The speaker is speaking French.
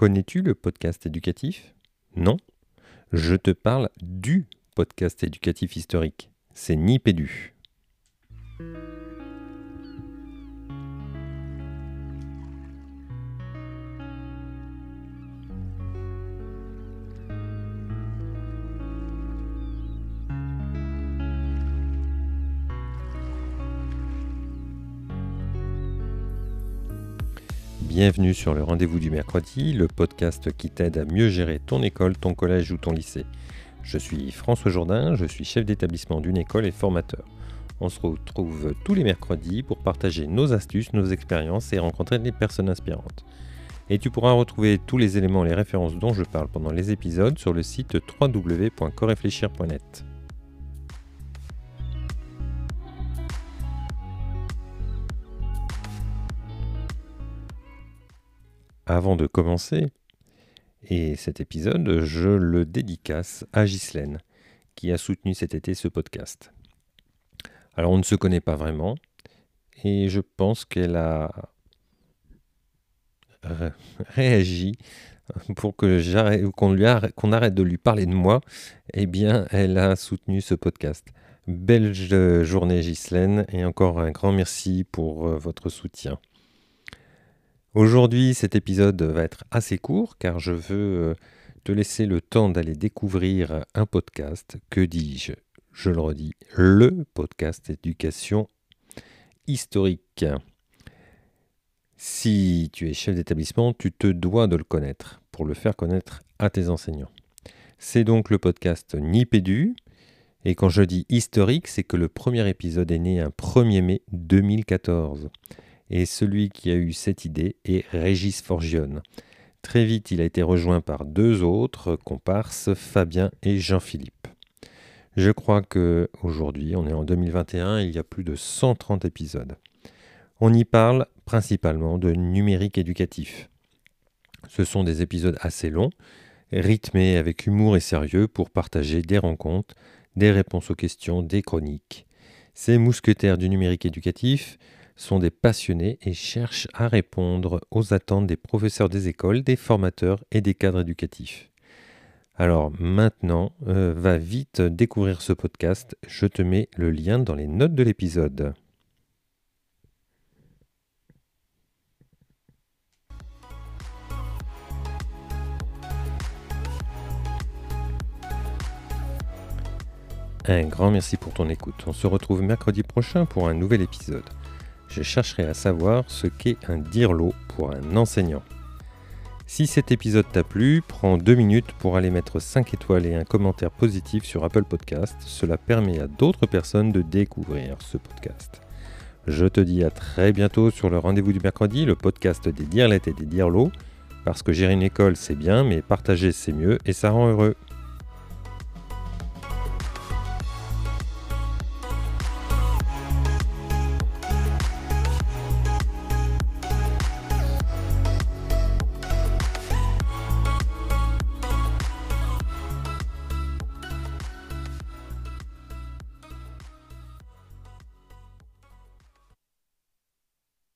Connais-tu le podcast éducatif? Non Je te parle du podcast éducatif historique. C'est Nipédu. Bienvenue sur le rendez-vous du mercredi, le podcast qui t'aide à mieux gérer ton école, ton collège ou ton lycée. Je suis François Jourdain, je suis chef d'établissement d'une école et formateur. On se retrouve tous les mercredis pour partager nos astuces, nos expériences et rencontrer des personnes inspirantes. Et tu pourras retrouver tous les éléments et les références dont je parle pendant les épisodes sur le site www.corefléchir.net. Avant de commencer, et cet épisode, je le dédicace à Ghislaine, qui a soutenu cet été ce podcast. Alors on ne se connaît pas vraiment, et je pense qu'elle a réagi pour que qu'on lui qu'on arrête de lui parler de moi, eh bien, elle a soutenu ce podcast. Belle journée Ghislaine et encore un grand merci pour euh, votre soutien. Aujourd'hui, cet épisode va être assez court car je veux euh, te laisser le temps d'aller découvrir un podcast. Que dis-je? Je le redis, le podcast éducation historique. Si tu es chef d'établissement, tu te dois de le connaître pour le faire connaître à tes enseignants. C'est donc le podcast Nipédu. Et quand je dis historique, c'est que le premier épisode est né un 1er mai 2014 et celui qui a eu cette idée est Régis Forgione. Très vite, il a été rejoint par deux autres comparses, Fabien et Jean-Philippe. Je crois que aujourd'hui, on est en 2021, il y a plus de 130 épisodes. On y parle principalement de numérique éducatif. Ce sont des épisodes assez longs, rythmés avec humour et sérieux pour partager des rencontres, des réponses aux questions, des chroniques. Ces mousquetaires du numérique éducatif sont des passionnés et cherchent à répondre aux attentes des professeurs des écoles, des formateurs et des cadres éducatifs. Alors maintenant, euh, va vite découvrir ce podcast. Je te mets le lien dans les notes de l'épisode. Un grand merci pour ton écoute. On se retrouve mercredi prochain pour un nouvel épisode je chercherai à savoir ce qu'est un dirlo pour un enseignant. Si cet épisode t'a plu, prends deux minutes pour aller mettre 5 étoiles et un commentaire positif sur Apple Podcast. Cela permet à d'autres personnes de découvrir ce podcast. Je te dis à très bientôt sur le rendez-vous du mercredi, le podcast des dirlettes et des dirlots, parce que gérer une école c'est bien, mais partager c'est mieux et ça rend heureux.